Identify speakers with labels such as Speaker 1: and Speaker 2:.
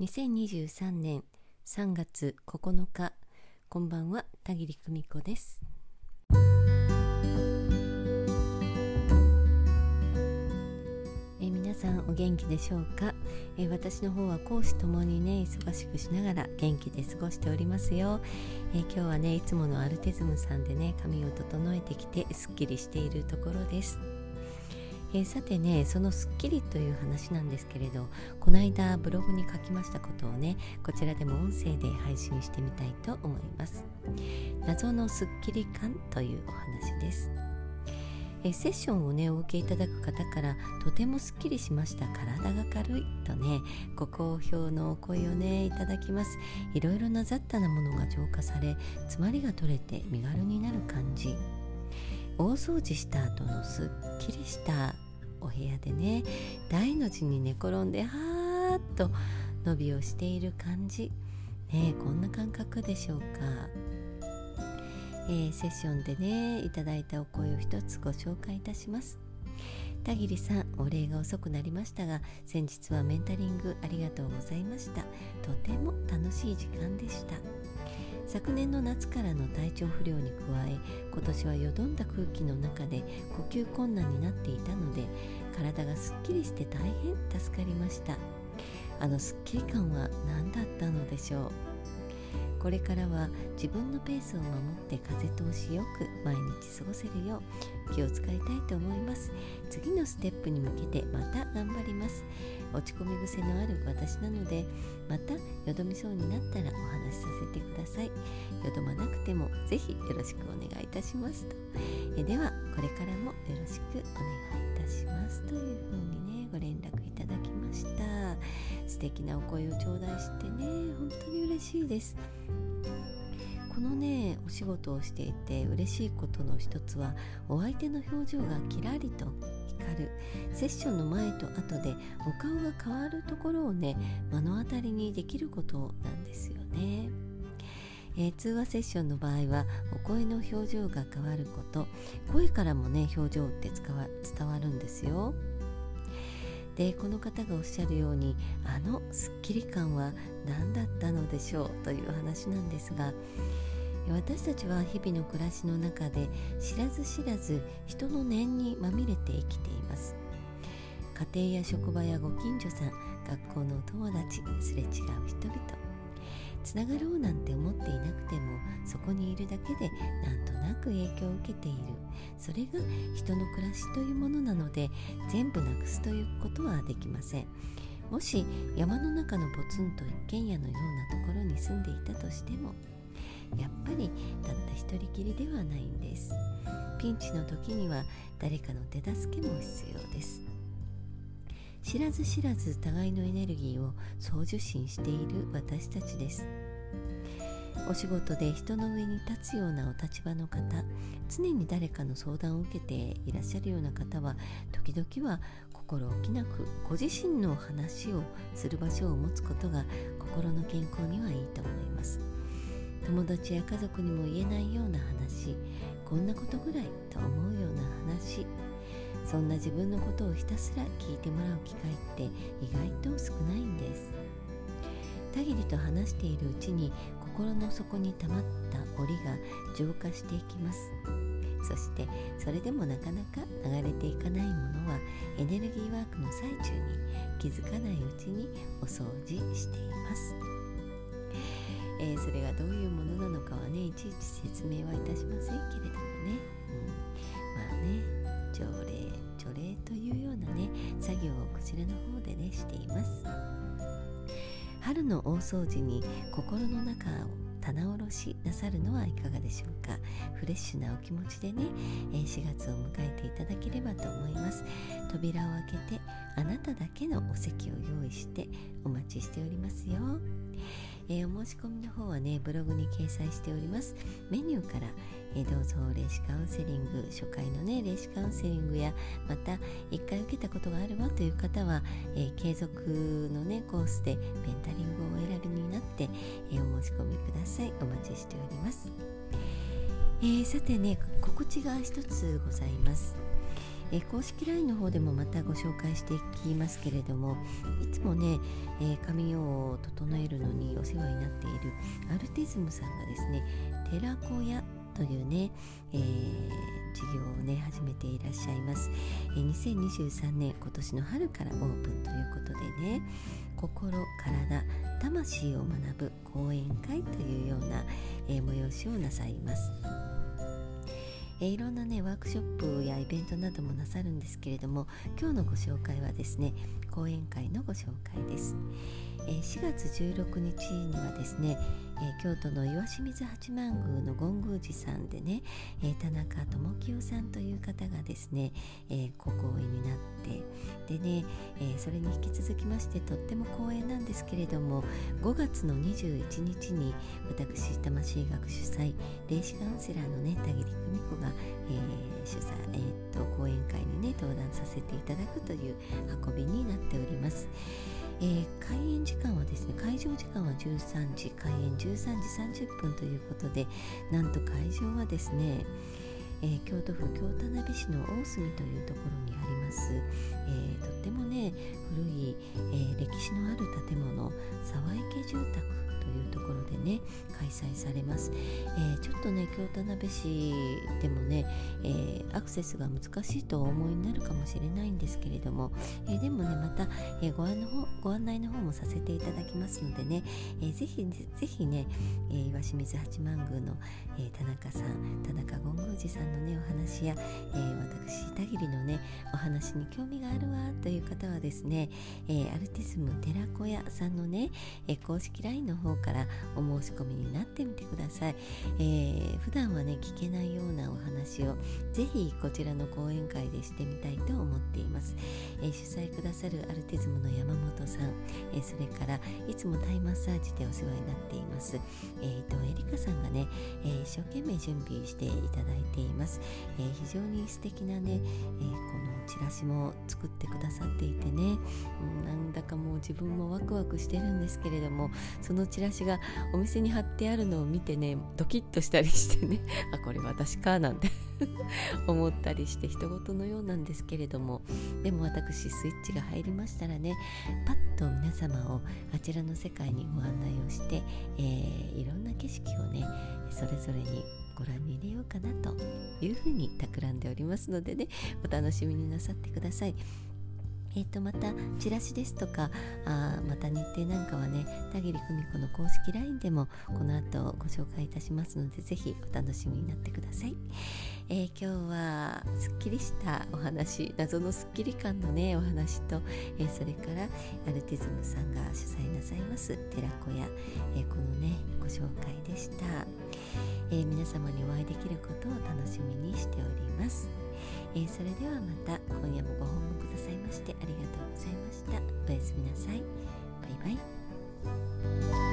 Speaker 1: 2023年3月9日こんばんは田切久美子です。え皆さんお元気でしょうか？え私の方は講師ともにね忙しくしながら元気で過ごしておりますよ。え今日はねいつものアルテズムさんでね髪を整えてきてすっきりしているところです。えー、さてねその『スッキリ』という話なんですけれどこの間ブログに書きましたことをねこちらでも音声で配信してみたいと思います。謎のスッキリ感というお話です。えセッションをねお受けいただく方からとてもすっきりしました。体が軽いとねご好評のお声をねいただきます。いろいろな雑多なものが浄化され詰まりが取れて身軽になる感じ。大掃除した後のすっきりしたお部屋でね大の字に寝転んではーっと伸びをしている感じ。ねこんな感覚でしょうか、えー、セッションでねいただいたお声を一つご紹介いたします。田切さんお礼が遅くなりましたが先日はメンタリングありがとうございました。とても楽しい時間でした。昨年の夏からの体調不良に加え今年はよどんだ空気の中で呼吸困難になっていたので体がすっきりして大変助かりました。あのすっきり感は何だったのでしょう。これからは自分のペースを守って風通しよく毎日過ごせるよう気を使いたいと思います。次のステップに向けてまた頑張ります。落ち込み癖のある私なのでまたよどみそうになったらお話しさせてください。よどまなくてもぜひよろしくお願いいたしますと。えではこれからもよろしくお願いいたしますというふうにねご連絡いただきました。素敵なお声を頂戴してね本当に嬉しいです。のねお仕事をしていて嬉しいことの一つはお相手の表情がキラリと光るセッションの前と後でお顔が変わるところをね目の当たりにできることなんですよね。えー、通話セッションの場合はお声の表情が変わること声からもね表情って伝わるんですよ。でこの方がおっしゃるようにあのすっきり感は何だったのでしょうという話なんですが私たちは日々の暮らしの中で知らず知らず人の念にまみれて生きています。家庭や職場やご近所さん学校のお友達すれ違う人々。つながろうなんて思っていなくてもそこにいるだけでなんとなく影響を受けている。それが人の暮らしというものなので全部なくすということはできません。もし山の中のポツンと一軒家のようなところに住んでいたとしてもやっぱりたった一人きりではないんです。ピンチの時には誰かの手助けも必要です。知らず知らず互いのエネルギーを送受信している私たちです。お仕事で人の上に立つようなお立場の方常に誰かの相談を受けていらっしゃるような方は時々は心置きなくご自身の話をする場所を持つことが心の健康にはいいと思います。友達や家族にも言えないような話こんなことぐらいと思うような話。そんな自分のことをひたすら聞いてもらう機会って意外と少ないんです。田切と話しているうちに心の底に溜まった檻が浄化していきます。そしてそれでもなかなか流れていかないものはエネルギーワークの最中に気づかないうちにお掃除しています。えー、それがどういうものなのかはねいちいち説明はいたしませんけれどもね、うん、まあね条例除霊というようなね作業をこちらの方でねしています。春の大掃除に心の中を棚卸しなさるのはいかがでしょうか。フレッシュなお気持ちでね4月を迎えていただければと思います。扉を開けてあなただけのお席を用意してお待ちしておりますよ。えー、お申し込みの方はねブログに掲載しております。メニューから、えー、どうぞ霊視カウンセリング初回のね霊視カウンセリングやまた1回受けたことがあるわという方は、え、継続のねコースでメンタリングをお選びになって、えお申し込みください。お待ちしております、えさてね告知が一つございます。えー、公式 LINE の方でもまたご紹介していきますけれどもいつもね、えー、髪を整えるのにお世話になっているアルティズムさんがですね寺子屋というね、えー、事業をね始めていらっしゃいます、えー、2023年今年の春からオープンということでね心体魂を学ぶ講演会というような、えー、催しをなさいます。えいろんなねワークショップやイベントなどもなさるんですけれども今日のご紹介はですね講演会のご紹介です、え4月16日にはですね京都の岩清水八幡宮の権宮寺さんでね、田中智清さんという方がですね、えご講演になってでね、それに引き続きましてとっても光栄なんですけれども5月の21日に私魂学主催霊視カウンセラーのね田切久美子が、え、主催、えー、と講演会にね登壇させていただくという運びになっております。えー、開園時間はですね会場時間は13時開園13時30分ということでなんと会場はですね、えー、京都府京田辺市の大隅というところにあります、えー、とってもね古い、え歴史のある建物沢池住宅というところでね開催されます、えー、ちょっとね京田辺市でもね、えー、アクセスが難しいとお思いになるかもしれないんですけれども、えー、でもねまた、えご案の方ご案内の方もさせていただきますのでね、えー、ぜひぜひね、え岩清水八幡宮の、え田中さん田中権宮寺さんのねお話や、え私田切のねお話に興味があるわという方はですね、えアルティスム寺子屋さんのね、え公式 LINE の方方からお申し込みになってみてください、えー、普段はね聞けないようなお話をぜひこちらの講演会でしてみたいと思っています、えー、主催くださるアルティズムの山本さん、えー、それからいつもタイマッサージでお世話になっています、えー、伊藤恵梨香さんがね、え、一生懸命準備していただいています、え、非常に素敵なね、え、このチラシも作ってくださっていてね、うん、なんだかもう自分もワクワクしてるんですけれどもそのチラシがお店に貼ってあるのを見てねドキッとしたりしてね。あこれ私かなんて 思ったりして人事のようなんですけれども。でも私スイッチが入りましたらねパッと皆様をあちらの世界にご案内をして、えー、いろんな式をねそれぞれにご覧に入れようかなというふうに企んでおりますのでねお楽しみになさってください。えー、とまたチラシですとかあまた日程なんかはね田切久美子の公式 LINE でもこの後ご紹介いたしますのでぜひお楽しみになってください、えー、今日はすっきりしたお話謎のすっきり感のねお話と、えー、それからアルティズムさんが主催なさいます寺子屋、えー、このねご紹介でした、え皆様にお会いできることを楽しみにしております。えー、それではまた今夜もご訪問くださいましてありがとうございました。おやすみなさい。バイバイ。